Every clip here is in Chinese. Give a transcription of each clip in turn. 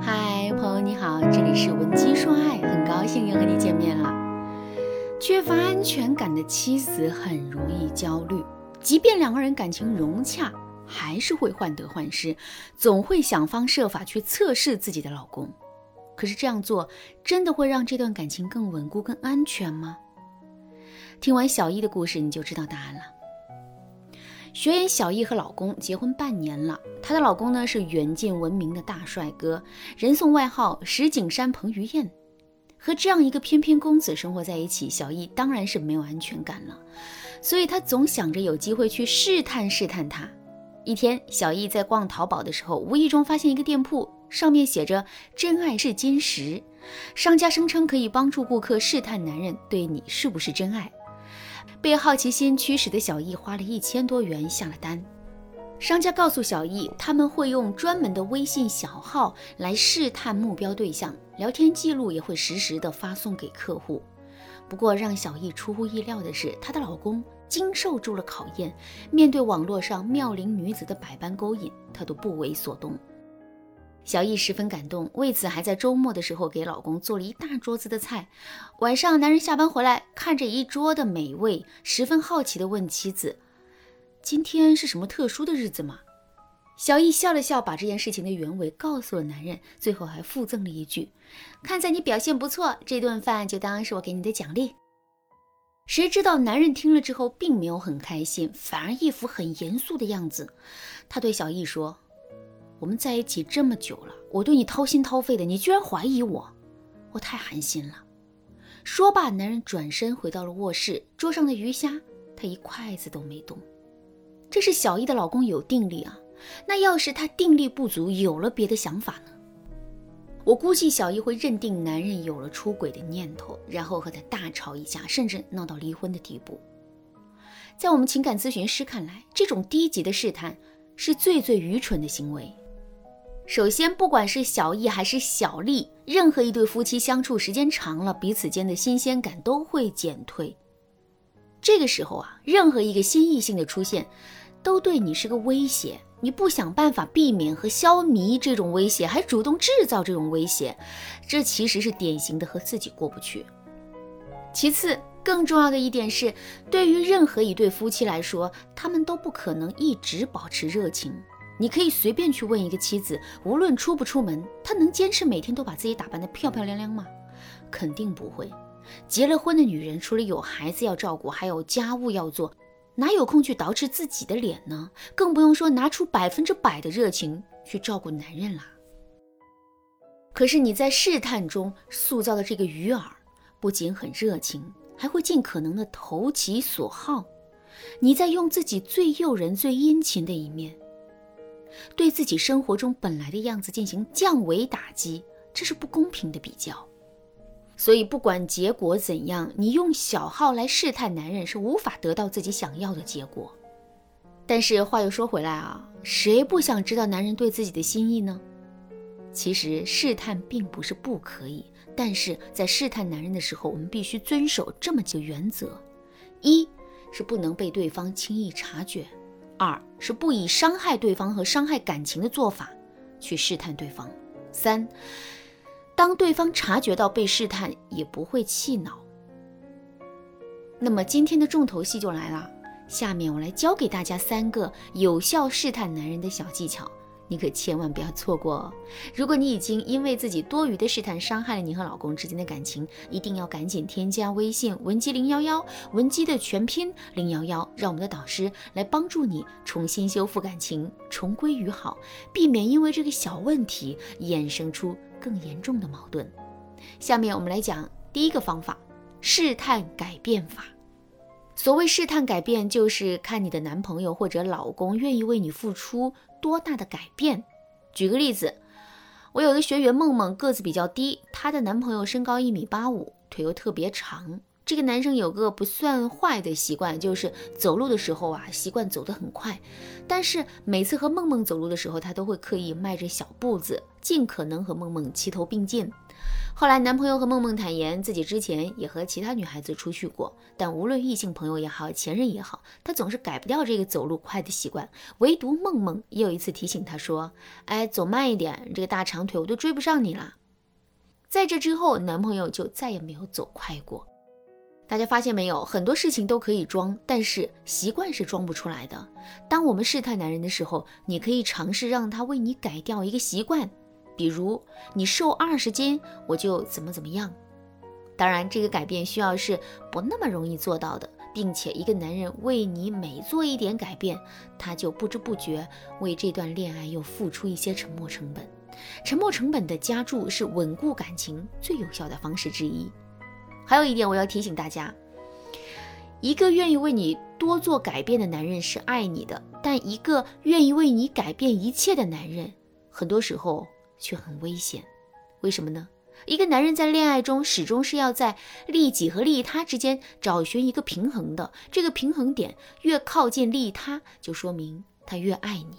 嗨，朋友你好，这里是文姬说爱，很高兴又和你见面了。缺乏安全感的妻子很容易焦虑，即便两个人感情融洽，还是会患得患失，总会想方设法去测试自己的老公。可是这样做真的会让这段感情更稳固、更安全吗？听完小易的故事，你就知道答案了。学员小易和老公结婚半年了，她的老公呢是远近闻名的大帅哥，人送外号石景山彭于晏。和这样一个翩翩公子生活在一起，小易当然是没有安全感了，所以她总想着有机会去试探试探他。一天，小易在逛淘宝的时候，无意中发现一个店铺，上面写着“真爱是金石”，商家声称可以帮助顾客试探男人对你是不是真爱。被好奇心驱使的小易花了一千多元下了单。商家告诉小易，他们会用专门的微信小号来试探目标对象，聊天记录也会实时的发送给客户。不过让小易出乎意料的是，她的老公经受住了考验，面对网络上妙龄女子的百般勾引，他都不为所动。小易十分感动，为此还在周末的时候给老公做了一大桌子的菜。晚上，男人下班回来，看着一桌的美味，十分好奇地问妻子。今天是什么特殊的日子吗？小易笑了笑，把这件事情的原委告诉了男人，最后还附赠了一句：“看在你表现不错，这顿饭就当是我给你的奖励。”谁知道男人听了之后并没有很开心，反而一副很严肃的样子。他对小易说：“我们在一起这么久了，我对你掏心掏肺的，你居然怀疑我，我太寒心了。”说罢，男人转身回到了卧室，桌上的鱼虾他一筷子都没动。这是小易的老公有定力啊，那要是他定力不足，有了别的想法呢？我估计小易会认定男人有了出轨的念头，然后和他大吵一架，甚至闹到离婚的地步。在我们情感咨询师看来，这种低级的试探是最最愚蠢的行为。首先，不管是小易还是小丽，任何一对夫妻相处时间长了，彼此间的新鲜感都会减退。这个时候啊，任何一个新异性的出现，都对你是个威胁。你不想办法避免和消弭这种威胁，还主动制造这种威胁，这其实是典型的和自己过不去。其次，更重要的一点是，对于任何一对夫妻来说，他们都不可能一直保持热情。你可以随便去问一个妻子，无论出不出门，她能坚持每天都把自己打扮得漂漂亮亮吗？肯定不会。结了婚的女人，除了有孩子要照顾，还有家务要做，哪有空去捯饬自己的脸呢？更不用说拿出百分之百的热情去照顾男人啦。可是你在试探中塑造的这个鱼饵，不仅很热情，还会尽可能的投其所好。你在用自己最诱人、最殷勤的一面，对自己生活中本来的样子进行降维打击，这是不公平的比较。所以，不管结果怎样，你用小号来试探男人是无法得到自己想要的结果。但是话又说回来啊，谁不想知道男人对自己的心意呢？其实试探并不是不可以，但是在试探男人的时候，我们必须遵守这么几个原则：一是不能被对方轻易察觉；二是不以伤害对方和伤害感情的做法去试探对方；三。当对方察觉到被试探，也不会气恼。那么今天的重头戏就来了，下面我来教给大家三个有效试探男人的小技巧，你可千万不要错过哦。如果你已经因为自己多余的试探伤害了你和老公之间的感情，一定要赶紧添加微信文姬零幺幺，文姬的全拼零幺幺，让我们的导师来帮助你重新修复感情，重归于好，避免因为这个小问题衍生出。更严重的矛盾。下面我们来讲第一个方法：试探改变法。所谓试探改变，就是看你的男朋友或者老公愿意为你付出多大的改变。举个例子，我有个学员梦梦，个子比较低，她的男朋友身高一米八五，腿又特别长。这个男生有个不算坏的习惯，就是走路的时候啊，习惯走得很快。但是每次和梦梦走路的时候，他都会刻意迈着小步子，尽可能和梦梦齐头并进。后来，男朋友和梦梦坦言，自己之前也和其他女孩子出去过，但无论异性朋友也好，前任也好，他总是改不掉这个走路快的习惯。唯独梦梦也有一次提醒他说：“哎，走慢一点，这个大长腿我都追不上你了。”在这之后，男朋友就再也没有走快过。大家发现没有，很多事情都可以装，但是习惯是装不出来的。当我们试探男人的时候，你可以尝试让他为你改掉一个习惯。比如你瘦二十斤，我就怎么怎么样。当然，这个改变需要是不那么容易做到的，并且一个男人为你每做一点改变，他就不知不觉为这段恋爱又付出一些沉没成本。沉没成本的加注是稳固感情最有效的方式之一。还有一点，我要提醒大家：一个愿意为你多做改变的男人是爱你的，但一个愿意为你改变一切的男人，很多时候。却很危险，为什么呢？一个男人在恋爱中始终是要在利己和利他之间找寻一个平衡的。这个平衡点越靠近利他，就说明他越爱你。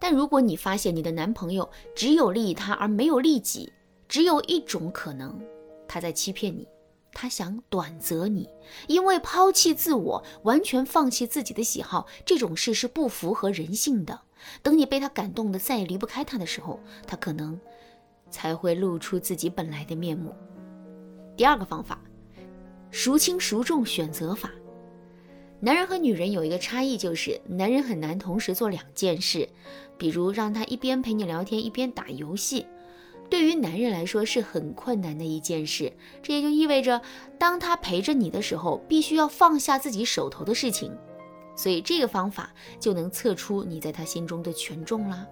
但如果你发现你的男朋友只有利他而没有利己，只有一种可能，他在欺骗你，他想短择你，因为抛弃自我，完全放弃自己的喜好，这种事是不符合人性的。等你被他感动的再也离不开他的时候，他可能才会露出自己本来的面目。第二个方法，孰轻孰重选择法。男人和女人有一个差异，就是男人很难同时做两件事，比如让他一边陪你聊天一边打游戏，对于男人来说是很困难的一件事。这也就意味着，当他陪着你的时候，必须要放下自己手头的事情。所以这个方法就能测出你在他心中的权重啦。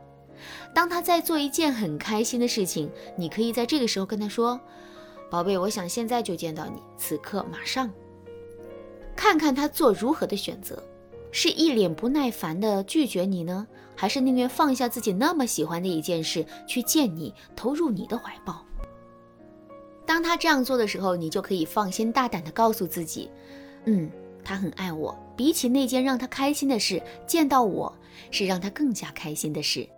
当他在做一件很开心的事情，你可以在这个时候跟他说：“宝贝，我想现在就见到你，此刻马上。”看看他做如何的选择，是一脸不耐烦的拒绝你呢，还是宁愿放下自己那么喜欢的一件事去见你，投入你的怀抱？当他这样做的时候，你就可以放心大胆的告诉自己：“嗯。”他很爱我，比起那件让他开心的事，见到我是让他更加开心的事。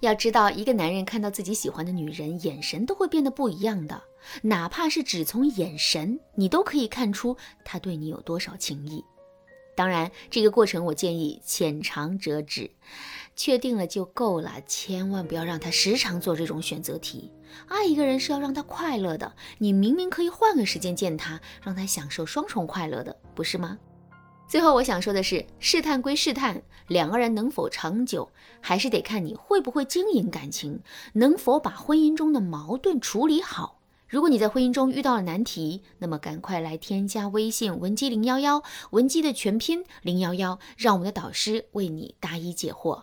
要知道，一个男人看到自己喜欢的女人，眼神都会变得不一样的，哪怕是只从眼神，你都可以看出他对你有多少情意。当然，这个过程我建议浅尝辄止，确定了就够了，千万不要让他时常做这种选择题。爱一个人是要让他快乐的，你明明可以换个时间见他，让他享受双重快乐的，不是吗？最后我想说的是，试探归试探，两个人能否长久，还是得看你会不会经营感情，能否把婚姻中的矛盾处理好。如果你在婚姻中遇到了难题，那么赶快来添加微信文姬零幺幺，文姬的全拼零幺幺，让我们的导师为你答疑解惑。